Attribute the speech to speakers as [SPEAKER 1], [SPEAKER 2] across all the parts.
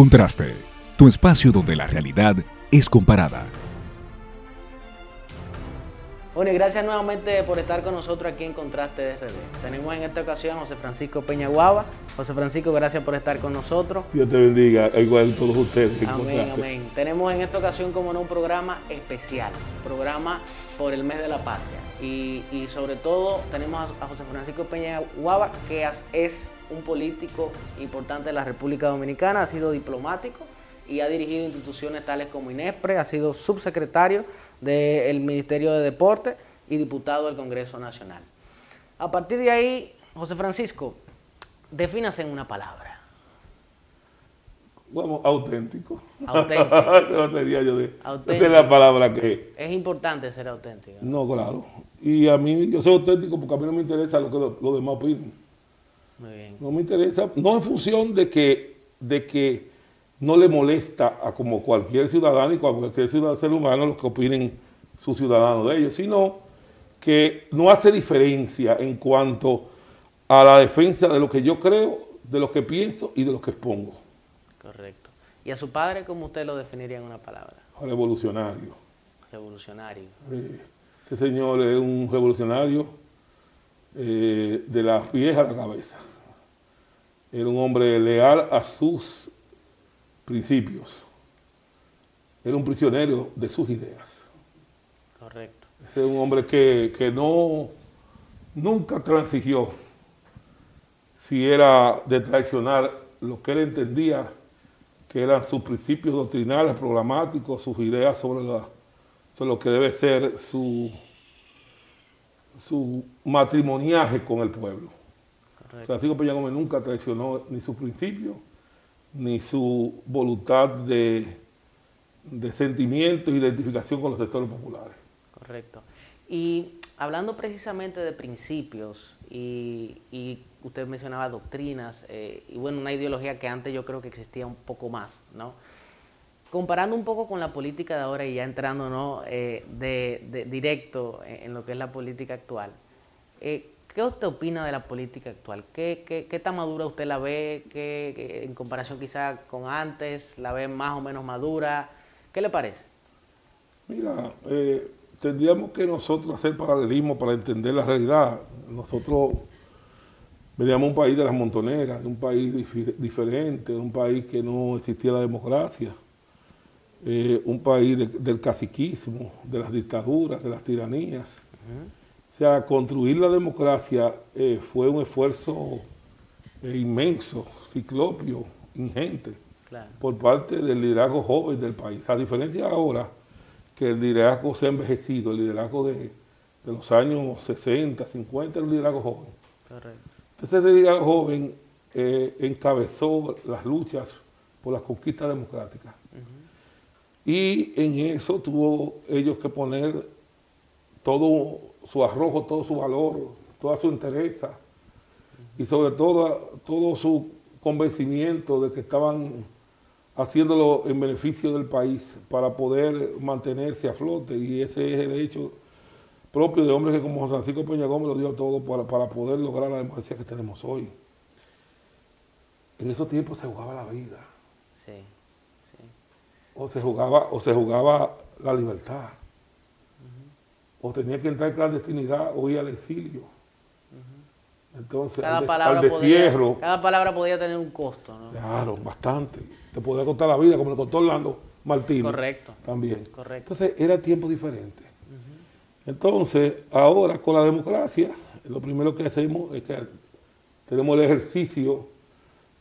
[SPEAKER 1] Contraste, tu espacio donde la realidad es comparada.
[SPEAKER 2] Bueno, y gracias nuevamente por estar con nosotros aquí en Contraste RD. Tenemos en esta ocasión a José Francisco Peña Guava. José Francisco, gracias por estar con nosotros.
[SPEAKER 3] Dios te bendiga, igual todos ustedes.
[SPEAKER 2] Amén, amén. Tenemos en esta ocasión, como no, un programa especial, programa por el mes de la patria. Y, y sobre todo tenemos a José Francisco Peña Guava, que es un político importante de la República Dominicana, ha sido diplomático y ha dirigido instituciones tales como INESPRE, ha sido subsecretario del Ministerio de Deporte y diputado del Congreso Nacional. A partir de ahí, José Francisco, defínase en una palabra.
[SPEAKER 3] Vamos, auténtico.
[SPEAKER 2] Auténtico.
[SPEAKER 3] no sería yo de, auténtico. es la palabra que...
[SPEAKER 2] Es importante ser auténtico.
[SPEAKER 3] No, claro. Y a mí, yo soy auténtico porque a mí no me interesa lo que los demás opinen.
[SPEAKER 2] Muy bien.
[SPEAKER 3] No me interesa, no en función de que, de que no le molesta a como cualquier ciudadano y cualquier ciudadano ser humano los que opinen sus ciudadanos de ellos, sino que no hace diferencia en cuanto a la defensa de lo que yo creo, de lo que pienso y de lo que expongo.
[SPEAKER 2] Correcto. ¿Y a su padre cómo usted lo definiría en una palabra?
[SPEAKER 3] Revolucionario.
[SPEAKER 2] Revolucionario.
[SPEAKER 3] Eh, ese señor es un revolucionario eh, de la vieja a la cabeza. Era un hombre leal a sus principios. Era un prisionero de sus ideas.
[SPEAKER 2] Correcto.
[SPEAKER 3] Ese es un hombre que, que no, nunca transigió si era de traicionar lo que él entendía que eran sus principios doctrinales, programáticos, sus ideas sobre, la, sobre lo que debe ser su, su matrimoniaje con el pueblo. Francisco Peña Gómez nunca traicionó ni sus principios, ni su voluntad de, de sentimiento e identificación con los sectores populares.
[SPEAKER 2] Correcto. Y hablando precisamente de principios, y, y usted mencionaba doctrinas, eh, y bueno, una ideología que antes yo creo que existía un poco más, ¿no? Comparando un poco con la política de ahora y ya entrando ¿no? Eh, de, de, directo en, lo que es la política actual, eh, ¿qué usted opina de la política actual? ¿Qué, qué, qué tan madura usted la ve? ¿Qué, en comparación quizá con antes, la ve más o menos madura? ¿Qué le parece?
[SPEAKER 3] Mira, eh, tendríamos que nosotros hacer paralelismo para entender la realidad. Nosotros veníamos un país de las montoneras, de un país dif diferente, de un país que no existía la democracia eh, un país de, del caciquismo, de las dictaduras, de las tiranías. Uh -huh. O sea, construir la democracia eh, fue un esfuerzo eh, inmenso, ciclopio, ingente,
[SPEAKER 2] claro.
[SPEAKER 3] por parte del liderazgo joven del país. A diferencia ahora que el liderazgo se ha envejecido, el liderazgo de, de los años 60, 50, el liderazgo joven.
[SPEAKER 2] Correcto.
[SPEAKER 3] Entonces el liderazgo joven eh, encabezó las luchas por las conquistas democráticas. Uh -huh. Y en eso tuvo ellos que poner todo su arrojo, todo su valor, toda su entereza y sobre todo todo su convencimiento de que estaban haciéndolo en beneficio del país para poder mantenerse a flote y ese es el hecho propio de hombres que como José Francisco Peña Gómez lo dio todo para, para poder lograr la democracia que tenemos hoy. En esos tiempos se jugaba la vida.
[SPEAKER 2] Sí
[SPEAKER 3] o se jugaba, o se jugaba la libertad. O tenía que entrar en clandestinidad o ir al exilio. Entonces,
[SPEAKER 2] cada
[SPEAKER 3] al,
[SPEAKER 2] palabra
[SPEAKER 3] al destierro.
[SPEAKER 2] Podía, cada palabra podía tener un costo, ¿no?
[SPEAKER 3] Claro, bastante. Te podía costar la vida, como le costó Orlando Martínez.
[SPEAKER 2] Correcto.
[SPEAKER 3] También.
[SPEAKER 2] Correcto.
[SPEAKER 3] Entonces, era tiempo diferente. Uh -huh. Entonces, ahora con la democracia, lo primero que hacemos es que tenemos el ejercicio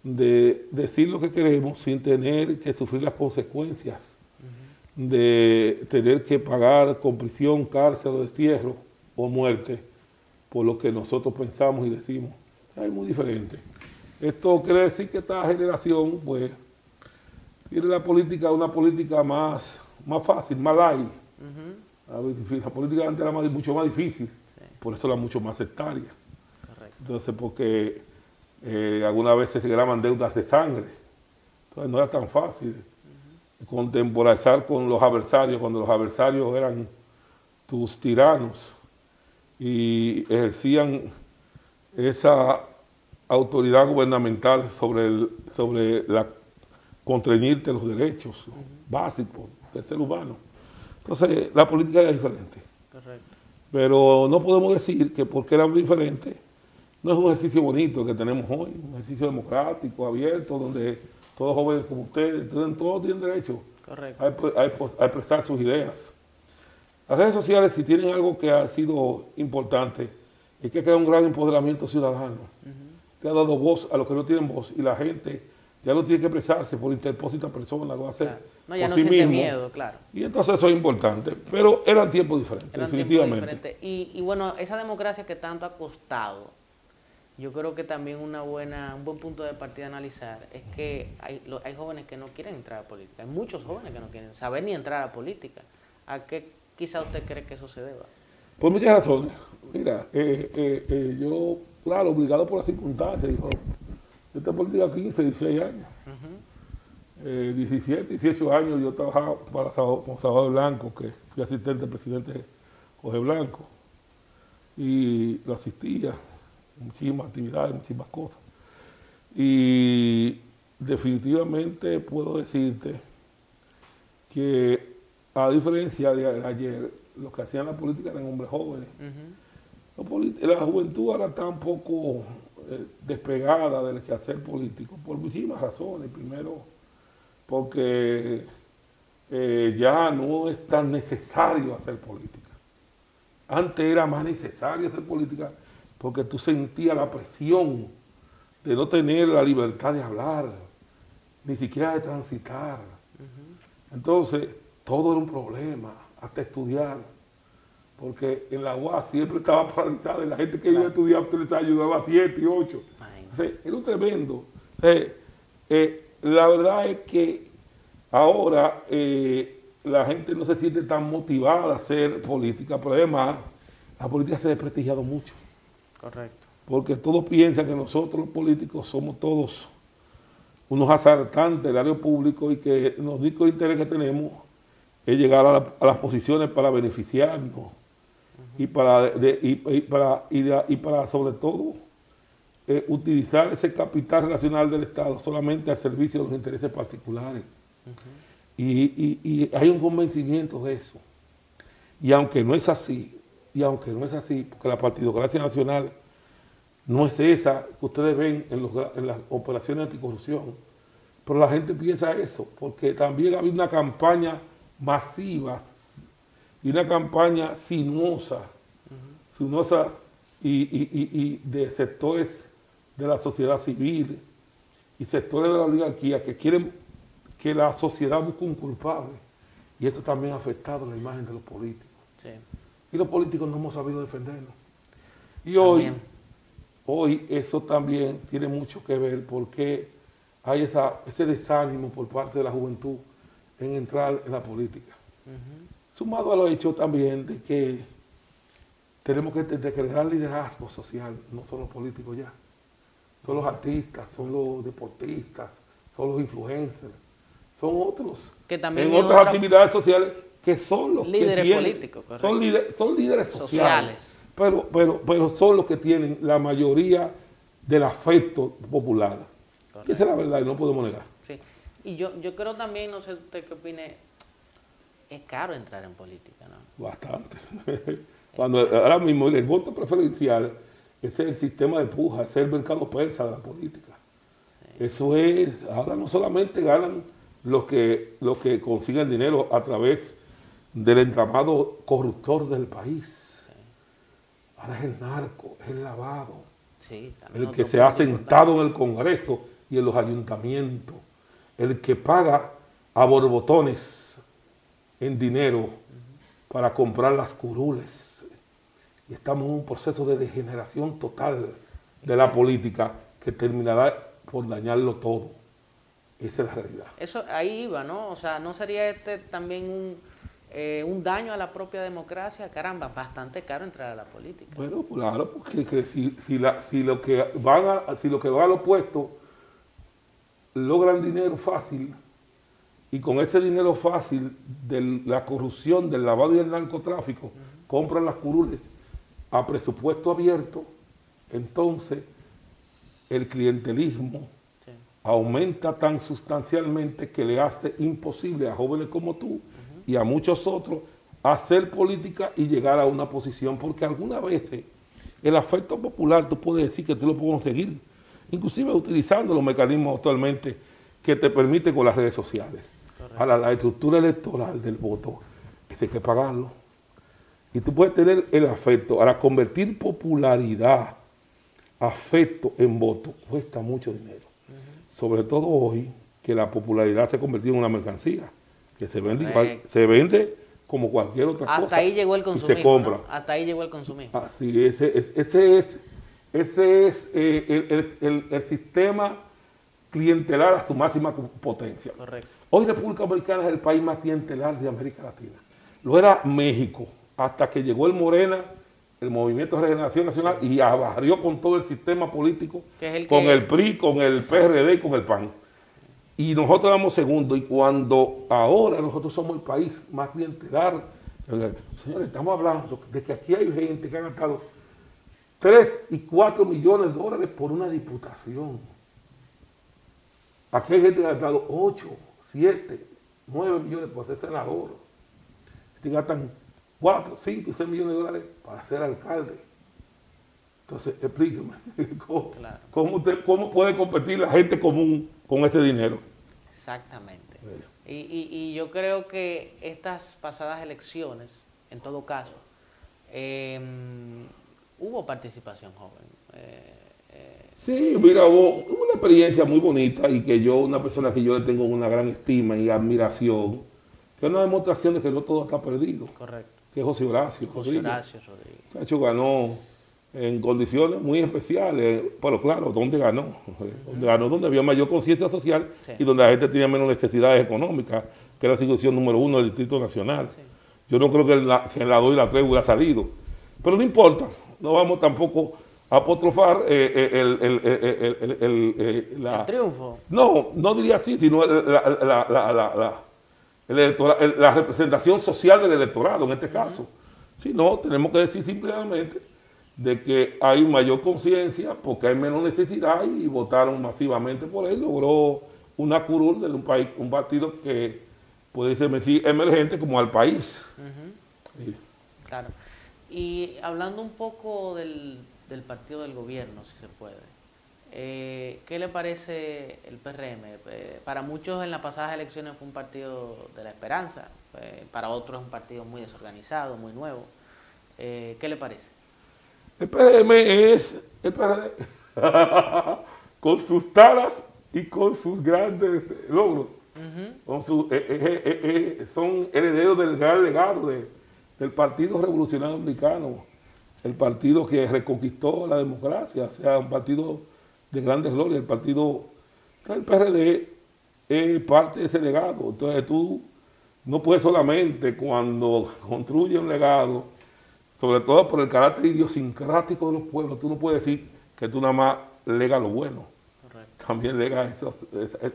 [SPEAKER 3] de decir lo que queremos sin tener que sufrir las consecuencias. De tener que pagar con prisión, cárcel o destierro o muerte por lo que nosotros pensamos y decimos. Es muy diferente. Esto quiere decir que esta generación, pues, tiene la política, una política más, más fácil, más light. Uh -huh. La política antes era más, mucho más difícil, sí. por eso era mucho más sectaria.
[SPEAKER 2] Correcto.
[SPEAKER 3] Entonces, porque eh, algunas veces se graban deudas de sangre. Entonces no era tan fácil. Contemporizar con los adversarios, cuando los adversarios eran tus tiranos y ejercían esa autoridad gubernamental sobre, el, sobre la, contrañirte los derechos básicos del ser humano. Entonces, la política era diferente. Correcto. Pero no podemos decir que porque era diferente, no es un ejercicio bonito que tenemos hoy, un ejercicio democrático, abierto, donde todos jóvenes como ustedes, todos tienen derecho A, expresar sus ideas. Las redes sociales, si tienen algo que ha sido importante, es que crea un gran empoderamiento ciudadano, que ha dado voz a los que no tienen voz y la gente ya no tiene que expresarse por interpósita persona, lo hace
[SPEAKER 2] no, ya no sí mismo. miedo, claro.
[SPEAKER 3] Y entonces eso es importante, pero eran tiempos diferentes, definitivamente.
[SPEAKER 2] Y, y, bueno, esa democracia que tanto ha costado, yo creo que también una buena, un buen punto de partida a analizar es que hay, hay jóvenes que no quieren entrar a política, hay muchos jóvenes que no quieren saber ni entrar a política. ¿A qué quizá usted cree que eso se deba?
[SPEAKER 3] Por muchas razones. Mira, eh, eh, eh, yo, claro, obligado por las circunstancias, yo, yo tengo política 15, 16 años. 17, 18 años yo trabajaba para con Salvador Blanco, que fui asistente del presidente Jorge Blanco, y lo asistía, muchísimas actividades, muchísimas cosas. Y definitivamente puedo decirte que a diferencia de ayer, los que hacían la política eran hombres jóvenes. La juventud ahora está un poco eh, despegada del quehacer político por muchísimas razones. Primero, porque eh, ya no es tan necesario hacer política. Antes era más necesario hacer política porque tú sentías la presión de no tener la libertad de hablar, ni siquiera de transitar. Entonces, todo era un problema, hasta estudiar, porque en la UAS siempre estaba paralizada y la gente que iba a estudiar les ayudaba a siete y ocho. era un tremendo. Eh, la verdad es que ahora eh, la gente no se siente tan motivada a hacer política, pero además la política se ha desprestigiado mucho.
[SPEAKER 2] Correcto.
[SPEAKER 3] Porque todos piensan que nosotros los políticos somos todos unos asaltantes del área público y que el único interés que tenemos es llegar a, las posiciones para beneficiarnos y, para, y, para, y, para sobre todo eh, utilizar ese capital relacional del Estado solamente al servicio de los intereses particulares. y, hay un convencimiento de eso. Y aunque no es así, y aunque no es así, porque la partidocracia nacional no es esa que ustedes ven en, en las operaciones anticorrupción, pero la gente piensa eso, porque también ha habido una campaña masiva y una campaña sinuosa, sinuosa y de sectores de la sociedad civil y sectores de la oligarquía que quieren que la sociedad busque un culpable. Y esto también ha afectado la imagen de los políticos. Y los políticos no hemos sabido defendernos. Y hoy, hoy eso también tiene mucho que ver porque hay esa, ese desánimo por parte de la juventud en entrar en la política. Sumado a lo hecho también de que tenemos que entender que el gran liderazgo social no son los políticos ya son los artistas, son los deportistas, son los influencers, son otros.
[SPEAKER 2] Que también
[SPEAKER 3] en otras actividades sociales que son los que tienen, políticos, son, son líderes sociales, Pero, pero, pero son los que tienen la mayoría del afecto popular. Esa es la verdad y no podemos negar.
[SPEAKER 2] Sí. Y yo, yo creo también, no sé usted qué opine, es caro entrar en política, ¿no?
[SPEAKER 3] Bastante. Cuando ahora mismo el voto preferencial es el sistema de puja, es el mercado persa de la política. Eso es, ahora no solamente ganan los que, los que consiguen dinero a través del entramado corruptor del país. Ahora es el narco, es el lavado. el que se ha sentado en el Congreso y en los ayuntamientos. El que paga a borbotones en dinero para comprar las curules y estamos en un proceso de degeneración total de la política que terminará por dañarlo todo. Esa es la realidad.
[SPEAKER 2] Eso ahí iba, ¿no? O sea, ¿no sería este también un, eh, un daño a la propia democracia? Caramba, bastante caro entrar a la política.
[SPEAKER 3] Bueno, claro, porque si, si, la, si, lo que van a, si lo que va al opuesto logran dinero fácil y con ese dinero fácil de la corrupción, del lavado y el narcotráfico, compran las curules a presupuesto abierto, entonces el clientelismo aumenta tan sustancialmente que le hace imposible a jóvenes como tú y a muchos otros hacer política y llegar a una posición, porque algunas veces el afecto popular tú puedes decir que tú lo puedes conseguir, inclusive utilizando los mecanismos actualmente que te permiten con las redes sociales. Ahora, la estructura electoral del voto, hay que pagarlo. Y tú puedes tener el afecto. Ahora, convertir popularidad, afecto en voto, cuesta mucho dinero. Sobre todo hoy, que la popularidad se ha convertido en una mercancía, que se vende, se vende como cualquier otra
[SPEAKER 2] cosa.
[SPEAKER 3] Hasta
[SPEAKER 2] ahí llegó el consumismo.
[SPEAKER 3] se compra.
[SPEAKER 2] Hasta ahí llegó el consumismo.
[SPEAKER 3] Así, ese, ese es, ese es eh, el, el, sistema clientelar a su máxima potencia.
[SPEAKER 2] Correcto.
[SPEAKER 3] Hoy República Dominicana es el país más clientelar de América Latina. Lo era México, hasta que llegó el Morena, el Movimiento de Regeneración Nacional, y abarrió con todo el sistema político, con el PRI, con el PRD y con el PAN. Y nosotros damos segundo, y cuando ahora nosotros somos el país más clientelar, señores, estamos hablando de que aquí hay gente que ha gastado 3 y 4 millones de dólares por una diputación. Aquí hay gente que ha gastado 8, 7, 9 millones por ser senador. Este gastan 4, 5 y 6 millones de dólares para ser alcalde. Entonces, explíqueme, ¿cómo, puede competir la gente común con ese dinero?
[SPEAKER 2] Exactamente. Y, yo creo que estas pasadas elecciones, en todo caso, em, hubo participación joven. Eh,
[SPEAKER 3] eh. Sí, mira, hubo una experiencia muy bonita y que yo, una persona que yo le tengo una gran estima y admiración, que es una demostración de que no todo está perdido.
[SPEAKER 2] Correcto
[SPEAKER 3] que es José Horacio
[SPEAKER 2] José Horacio Rodríguez.
[SPEAKER 3] hecho ganó en condiciones muy especiales, pero claro, ¿dónde ganó? ¿Dónde ganó? Donde había mayor conciencia social y donde la gente tenía menos necesidades económicas, que era la institución número uno del Distrito Nacional. Yo no creo que la, que la 2 y la 3 hubiera salido. Pero no importa, no vamos tampoco a apostrofar eh, eh, el,
[SPEAKER 2] el, el, triunfo.
[SPEAKER 3] No, no diría así, sino la la representación social del electorado en este caso. Si no, tenemos que decir simplemente de que hay mayor conciencia porque hay menos necesidad y votaron masivamente por él. Logró una curul de un país, un partido que puede ser emergente como al país.
[SPEAKER 2] Claro. Y hablando un poco del, del partido del gobierno, si se puede. Eh, ¿Qué le parece el PRM? Eh, para muchos en las pasadas elecciones fue un partido de la esperanza, eh, para otros es un partido muy desorganizado, muy nuevo. ¿Qué le parece?
[SPEAKER 3] El PRM es el PRD, con sus taras y con sus grandes logros. son herederos del gran legado del Partido Revolucionario Dominicano, el partido que reconquistó la democracia, o sea, un partido de grandes glorias. El partido, el PRD es parte de ese legado. Entonces tú no puedes solamente cuando construye un legado, sobre todo por el carácter idiosincrático de los pueblos, tú no puedes decir que tú nada más lega lo bueno. También lega esos,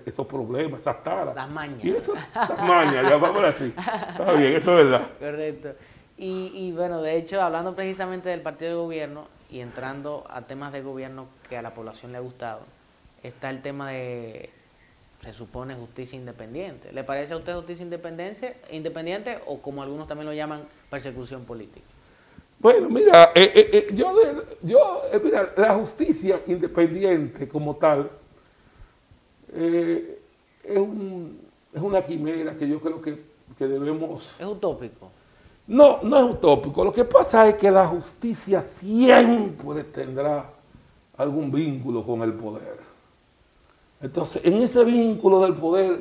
[SPEAKER 3] esos, problemas, esas taras.
[SPEAKER 2] Las mañas.
[SPEAKER 3] Y eso, esas mañas, ya vamos así. Está bien, eso es verdad.
[SPEAKER 2] Correcto. Y, y bueno, de hecho, hablando precisamente del partido de gobierno, y entrando a temas de gobierno que a la población le ha gustado, está el tema de, se supone, justicia independiente. ¿Le parece a usted justicia independiente, independiente o como algunos también lo llaman, persecución política?
[SPEAKER 3] Bueno, mira, eh, eh, eh, yo, yo mira, la justicia independiente como tal es, un, es una quimera que yo creo que, que debemos...
[SPEAKER 2] Es utópico.
[SPEAKER 3] No, no es utópico. Lo que pasa es que la justicia siempre tendrá algún vínculo con el poder. Entonces, en ese vínculo del poder,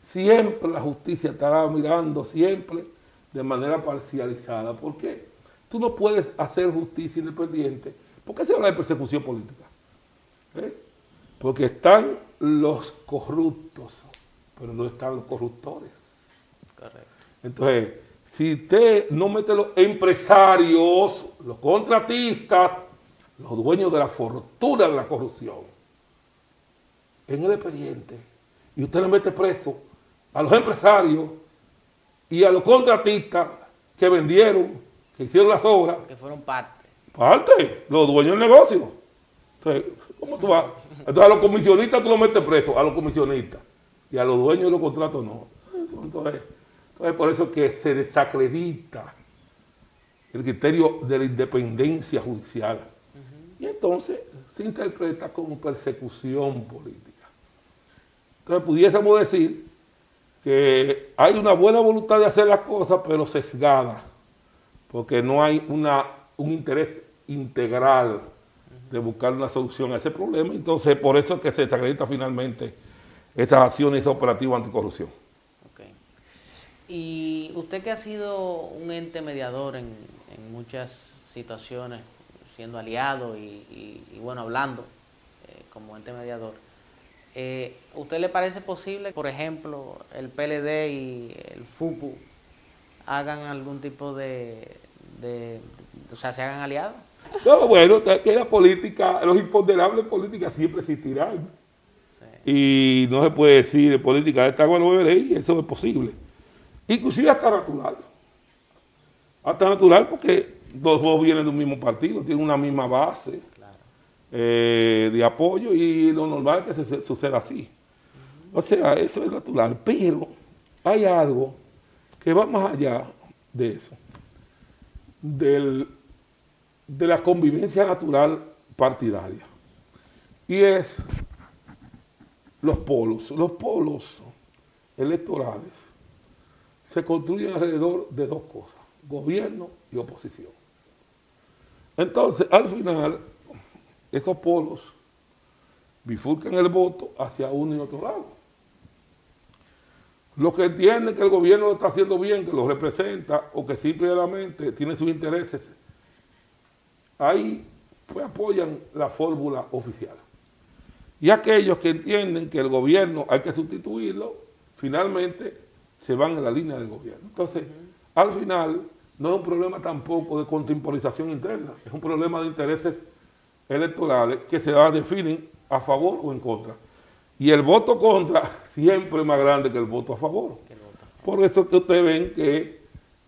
[SPEAKER 3] siempre la justicia estará mirando, siempre de manera parcializada. ¿Por qué? Tú no puedes hacer justicia independiente. ¿Por qué se habla de persecución política? ¿Eh? Porque están los corruptos, pero no están los corruptores.
[SPEAKER 2] Correcto.
[SPEAKER 3] Entonces, si usted no mete los empresarios, los contratistas, los dueños de la fortuna de la corrupción en el expediente, y usted le mete preso a los empresarios y a los contratistas que vendieron, que hicieron las obras.
[SPEAKER 2] Que fueron parte.
[SPEAKER 3] Parte, los dueños del negocio. Entonces, ¿cómo tú vas? Entonces a los comisionistas tú los metes presos, a los comisionistas. Y a los dueños de los contratos no. Entonces, entonces por eso es que se desacredita el criterio de la independencia judicial. Y entonces se interpreta como persecución política. Entonces pudiésemos decir que hay una buena voluntad de hacer las cosas, pero sesgada, porque no hay una, un interés integral de buscar una solución a ese problema. Entonces, por eso es que se desacredita finalmente esas acciones operativas anticorrupción.
[SPEAKER 2] Y usted que ha sido un ente mediador en, muchas situaciones, siendo aliado y, bueno, hablando eh, como ente mediador, eh, ¿usted le parece posible, por ejemplo, el PLD y el FUPU hagan algún tipo de, o sea, se hagan aliados?
[SPEAKER 3] No, bueno, que la política, los imponderables políticas siempre existirán. Y no se puede decir de política de esta bueno y eso es posible. Inclusive hasta natural. Hasta natural porque los dos vienen de un mismo partido, tienen una misma base eh, de apoyo y lo normal es que se, suceda así. O sea, eso es natural. Pero hay algo que va más allá de eso, del, de la convivencia natural partidaria. Y es los polos. Los polos electorales se construyen alrededor de dos cosas, gobierno y oposición. Entonces, al final, esos polos bifurcan el voto hacia uno y otro lado. Los que entienden que el gobierno lo está haciendo bien, que lo representa, o que simplemente tiene sus intereses, ahí pues apoyan la fórmula oficial. Y aquellos que entienden que el gobierno hay que sustituirlo, finalmente se van a la línea del gobierno. Entonces, al final, no es un problema tampoco de contemporización interna, es un problema de intereses electorales que se definen a favor o en contra. Y el voto contra siempre es más grande que el voto a favor. Por eso que ustedes ven que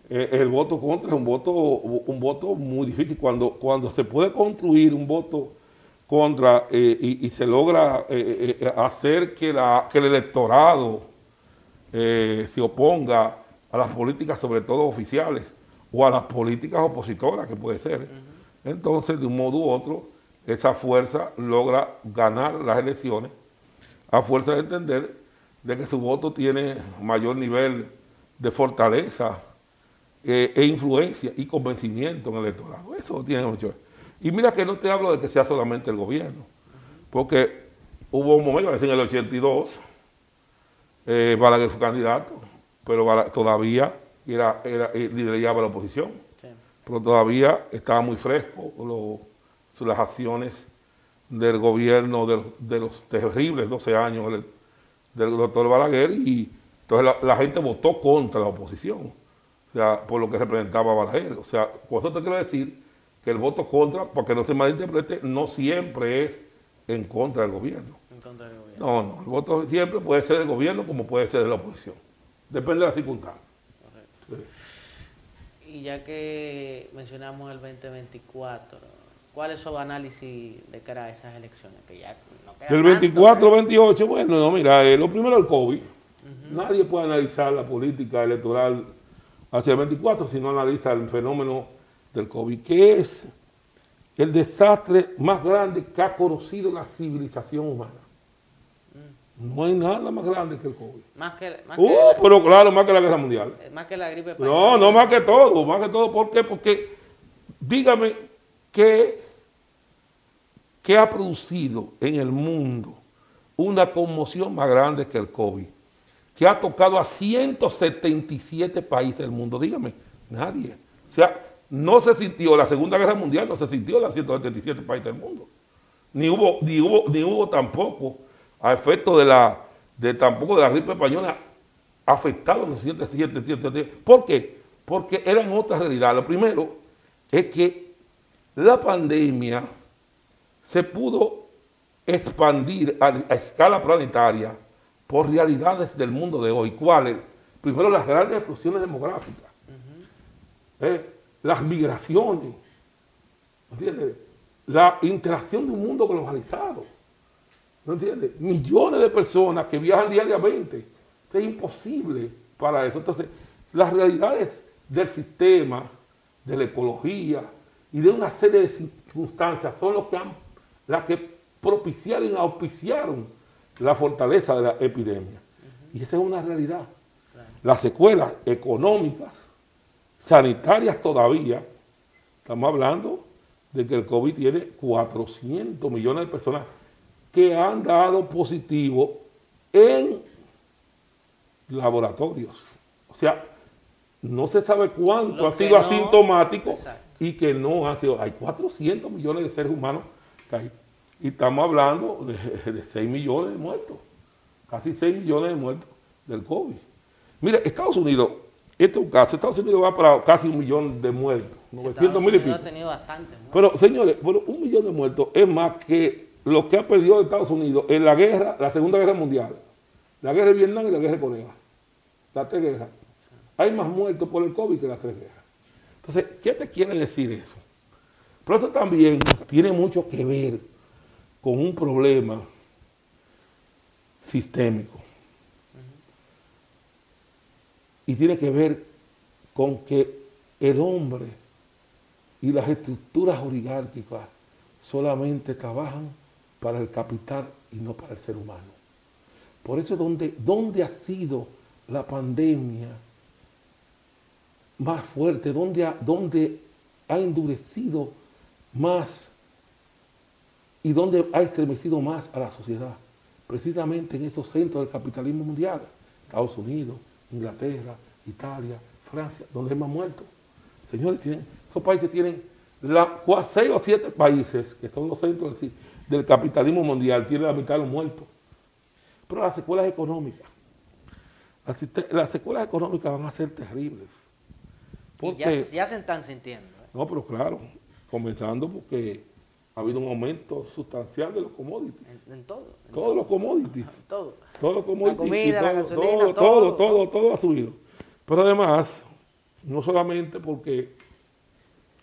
[SPEAKER 3] eh, el voto contra es un voto, un voto muy difícil. Cuando, cuando se puede construir un voto contra eh, y, se logra eh, hacer que, la, que el electorado se oponga a las políticas, sobre todo oficiales, o a las políticas opositoras, que puede ser. Entonces, de un modo u otro, esa fuerza logra ganar las elecciones a fuerza de entender de que su voto tiene mayor nivel de fortaleza eh, e influencia y convencimiento en el electorado. Eso tiene mucho. Y mira que no te hablo de que sea solamente el gobierno, porque hubo un momento, en el 82, eh, Balaguer fue candidato, pero todavía era, era, eh, lideraba la oposición, pero todavía estaba muy fresco las acciones del gobierno de los, terribles 12 años del, doctor Balaguer y entonces la, gente votó contra la oposición, o sea, por lo que representaba Balaguer. O sea, con eso te quiero decir que el voto contra, porque no se malinterprete, no siempre es en contra del gobierno. En contra del gobierno. No, no, el voto siempre puede ser del gobierno como puede ser de la oposición. Depende de las circunstancias.
[SPEAKER 2] Y ya que mencionamos el 2024, ¿Cuál es su análisis de cara a esas elecciones? Que ya
[SPEAKER 3] Del 24 28, bueno, no, mira, eh, lo primero el COVID. Nadie puede analizar la política electoral hacia el 24 si no analiza el fenómeno del COVID, que es el desastre más grande que ha conocido la civilización humana. Mm. No hay nada más grande que el COVID. Más que, más uh, pero claro, más que la guerra mundial.
[SPEAKER 2] Eh, más que la gripe
[SPEAKER 3] No, no más que todo, más que todo. ¿Por qué? Porque dígame que ¿Qué ha producido en el mundo una conmoción más grande que el COVID, que ha tocado a 177 países del mundo. Dígame, nadie. O sea, no se sintió la Segunda Guerra Mundial, no se sintió en los 177 países del mundo. Ni hubo, ni hubo, ni hubo tampoco, a efecto de la, de tampoco de la gripe española, afectado en los 177 ¿Por qué? Porque eran otras realidades. Lo primero es que la pandemia se pudo expandir a, escala planetaria por realidades del mundo de hoy. ¿Cuáles? Primero, las grandes explosiones demográficas, ¿eh? las migraciones, la interacción de un mundo globalizado. ¿No entiendes? Millones de personas que viajan diariamente. es imposible para eso. Entonces, las realidades del sistema, de la ecología y de una serie de circunstancias son los que han, las que propiciaron auspiciaron la fortaleza de la epidemia. Y esa es una realidad. Las secuelas económicas, sanitarias todavía, estamos hablando de que el COVID tiene 400 millones de personas que han dado positivo en laboratorios. O sea, no se sabe cuánto ha sido asintomático y que no han sido. Hay 400 millones de seres humanos que hay. Y estamos hablando de, de 6 millones de muertos. Casi 6 millones de muertos del COVID. Mira, Estados Unidos, este es un caso, Estados Unidos va para casi un millón de muertos. 900 mil y pico. Pero, señores, un millón de muertos es más que lo que ha perdido Estados Unidos en la guerra, la Segunda Guerra Mundial, la guerra de Vietnam y la guerra de Corea. Las tres guerras. Hay más muertos por el COVID que las tres guerras. Entonces, ¿qué te quiere decir eso? Pero eso también tiene mucho que ver con un problema sistémico. Y tiene que ver con que el hombre y las estructuras oligárquicas solamente trabajan para el capital y no para el ser humano. Por eso es donde, donde ha sido la pandemia más fuerte, donde ha endurecido más y donde ha estremecido más a la sociedad. Precisamente en esos centros del capitalismo mundial, Estados Unidos, Inglaterra, Italia, Francia, donde hay más muertos. Señores, tienen, esos países tienen la, seis o siete países, que son los centros del, capitalismo mundial, tienen la mitad de los muertos. Pero las secuelas económicas, las, secuelas económicas van a ser terribles.
[SPEAKER 2] Porque, ya, se están sintiendo. ¿eh?
[SPEAKER 3] No, pero claro, comenzando porque ha habido un aumento sustancial de los commodities.
[SPEAKER 2] En, todo.
[SPEAKER 3] todos los commodities.
[SPEAKER 2] todo.
[SPEAKER 3] Todos los commodities.
[SPEAKER 2] La comida, la gasolina,
[SPEAKER 3] todo, todo, todo, todo ha subido. Pero además, no solamente porque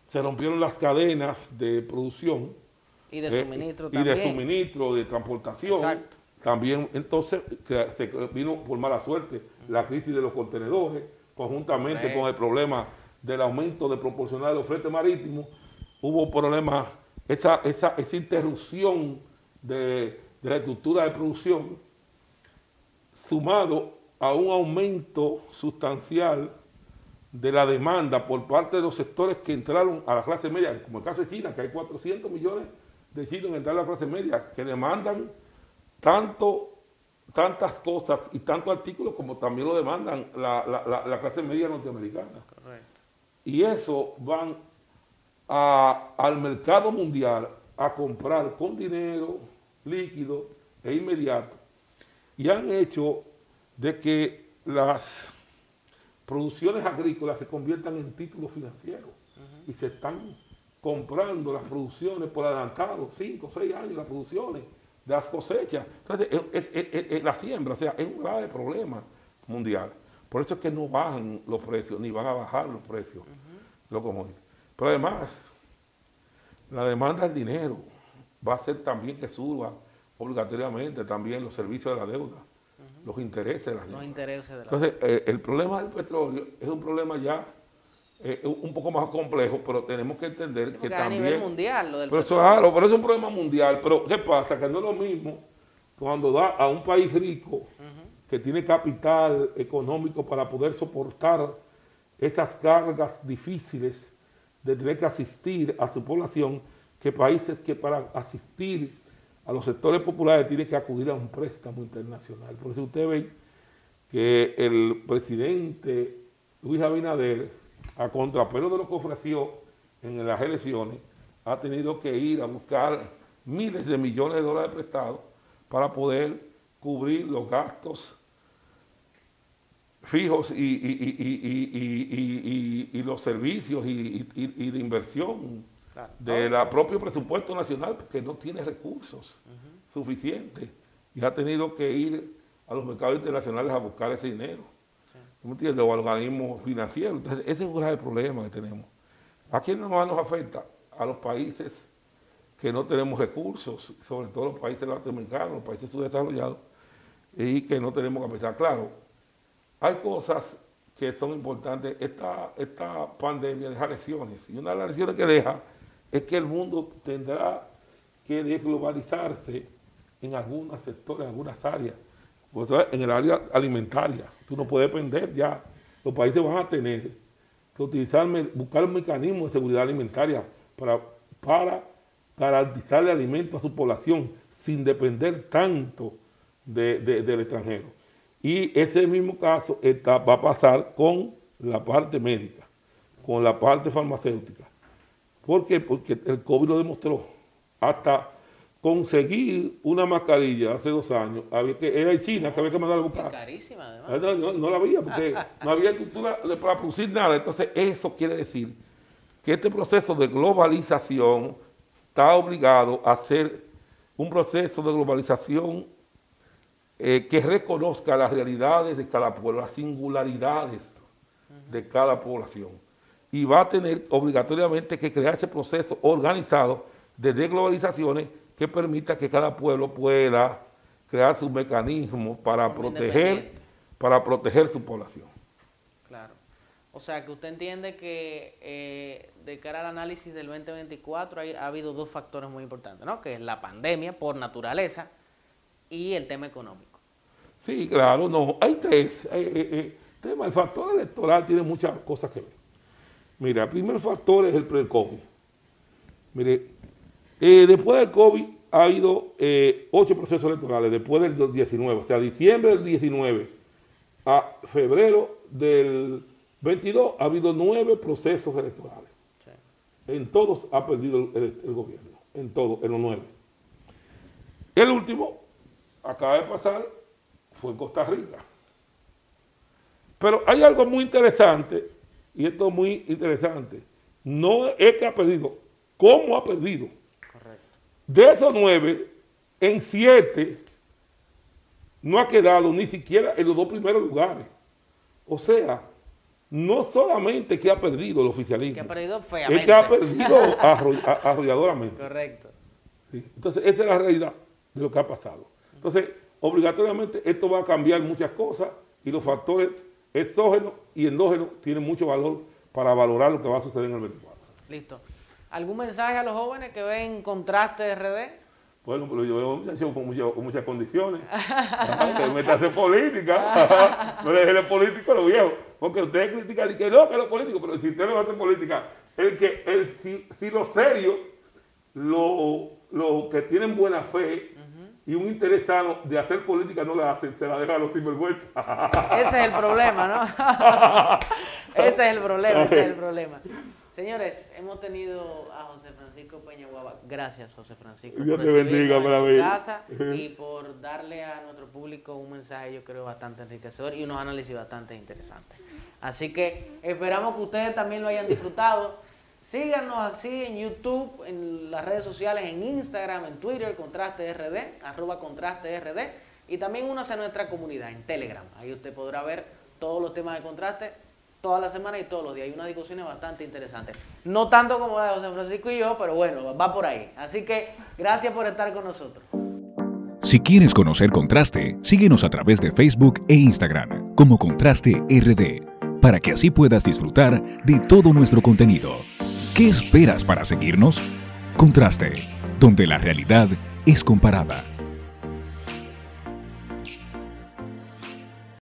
[SPEAKER 3] se rompieron las cadenas de producción.
[SPEAKER 2] Y de eh, suministro también.
[SPEAKER 3] Y de suministro, de transportación.
[SPEAKER 2] Exacto.
[SPEAKER 3] También entonces se vino por mala suerte la crisis de los contenedores, conjuntamente con el problema del aumento de proporcional de los fretes marítimos, hubo problemas, esa, esa, esa interrupción de, de la estructura de producción, sumado a un aumento sustancial de la demanda por parte de los sectores que entraron a la clase media, como el caso de China, que hay 400 millones de chinos que entraron a la clase media, que demandan tanto, tantas cosas y tantos artículos como también lo demandan la, clase media norteamericana. Y eso van al mercado mundial a comprar con dinero líquido e inmediato. Y han hecho de que las producciones agrícolas se conviertan en títulos financieros. Y se están comprando las producciones por adelantado, cinco, seis años las producciones de las cosechas. Entonces, es, la siembra, o sea, es un grave problema mundial. Por eso es que no bajan los precios, ni van a bajar los precios, Pero además, la demanda del dinero va a ser también que suba obligatoriamente también los servicios de la deuda los intereses de la
[SPEAKER 2] Los intereses de la
[SPEAKER 3] Entonces, eh, el problema del petróleo es un problema ya eh, un poco más complejo, pero tenemos que entender que también... a nivel
[SPEAKER 2] mundial lo del
[SPEAKER 3] pero eso, claro, pero es un problema mundial. Pero ¿qué pasa? Que no es lo mismo cuando da a un país rico que tiene capital económico para poder soportar esas cargas difíciles de tener que asistir a su población, que países que para asistir a los sectores populares tiene que acudir a un préstamo internacional. Por eso usted ve que el presidente Luis Abinader, a contrapelo de lo que ofreció en las elecciones, ha tenido que ir a buscar miles de millones de dólares prestados para poder cubrir los gastos fijos y, los servicios y, de inversión de la propio presupuesto nacional porque no tiene recursos suficientes y ha tenido que ir a los mercados internacionales a buscar ese dinero. O a organismos financieros. Entonces, ese es un grave problema que tenemos. ¿A quién más nos afecta? A los países que no tenemos recursos, sobre todo los países latinoamericanos, los países subdesarrollados, y que no tenemos capacidad. Claro, hay cosas que son importantes. Esta, esta pandemia deja lecciones, y una de las lecciones que deja es que el mundo tendrá que desglobalizarse en algunos sectores, en algunas áreas. En el área alimentaria, tú no puedes depender ya. Los países van a tener que utilizar, buscar un mecanismo de seguridad alimentaria para, para garantizarle alimento a su población sin depender tanto del extranjero. Y ese mismo caso está, va a pasar con la parte médica, con la parte farmacéutica. ¿Por qué? Porque el COVID lo demostró. Hasta conseguir una mascarilla hace dos años, había que, era en China que había que mandar a buscar.
[SPEAKER 2] carísima, además.
[SPEAKER 3] Ah, no, la había, porque no había estructura para producir nada. Entonces, eso quiere decir que este proceso de globalización está obligado a ser un proceso de globalización eh, que reconozca las realidades de cada pueblo, las singularidades de cada población. Y va a tener obligatoriamente que crear ese proceso organizado de desglobalizaciones que permita que cada pueblo pueda crear sus mecanismos para proteger, para proteger su población.
[SPEAKER 2] Claro. O sea, que usted entiende que eh, de cara al análisis del 2024 ha habido dos factores muy importantes, ¿no? Que es la pandemia por naturaleza y el tema económico.
[SPEAKER 3] Sí, claro, no. Hay tres. Eh, eh, el factor electoral tiene muchas cosas que ver. Mira, el primer factor es el pre-COVID. Mire, eh, después del COVID ha habido eh, ocho procesos electorales, después del 19, o sea, diciembre del 19 a febrero del 22 ha habido nueve procesos electorales. En todos ha perdido el, gobierno, en todos, en los nueve. El último, acaba de pasar, fue en Costa Rica. Pero hay algo muy interesante, y esto es muy interesante, no es que ha perdido, ¿cómo ha perdido? De esos nueve, en siete no ha quedado ni siquiera en los dos primeros lugares. O sea, no solamente que ha perdido el oficialismo,
[SPEAKER 2] que ha perdido feamente.
[SPEAKER 3] es que ha perdido arrolladoramente.
[SPEAKER 2] Correcto.
[SPEAKER 3] Entonces, esa es la realidad de lo que ha pasado. Entonces, obligatoriamente esto va a cambiar muchas cosas y los factores exógenos y endógenos tienen mucho valor para valorar lo que va a suceder en el 24.
[SPEAKER 2] Listo. ¿Algún mensaje a los jóvenes que ven contraste RD?
[SPEAKER 3] Bueno, pero yo veo muchachos con, con, muchas condiciones. que meterse en política. no le dejen político a los viejos. Porque ustedes critican y que no, que los políticos, pero si usted no va a hacer política, el que el, si, los serios, los lo que tienen buena fe y un interés sano de hacer política no la hacen, se la dejan a los sinvergüenza.
[SPEAKER 2] Ese es el problema, ¿no? ese es el problema, ese es el problema. Señores, hemos tenido a José Francisco Peña Guava. Gracias, José Francisco.
[SPEAKER 3] Dios te bendiga para
[SPEAKER 2] mí. casa y por darle a nuestro público un mensaje, yo creo, bastante enriquecedor y unos análisis bastante interesantes. Así que esperamos que ustedes también lo hayan disfrutado. Síganos así en YouTube, en las redes sociales, en Instagram, en Twitter, Contraste RD, arroba Contraste RD. Y también únase a nuestra comunidad en Telegram. Ahí usted podrá ver todos los temas de contraste toda la semana y todos los días. Hay unas discusiones bastante interesantes. No tanto como la de José Francisco y yo, pero bueno, va por ahí. Así que gracias por estar con nosotros.
[SPEAKER 1] Si quieres conocer Contraste, síguenos a través de Facebook e Instagram como Contraste RD, para que así puedas disfrutar de todo nuestro contenido. ¿Qué esperas para seguirnos? Contraste, donde la realidad es comparada.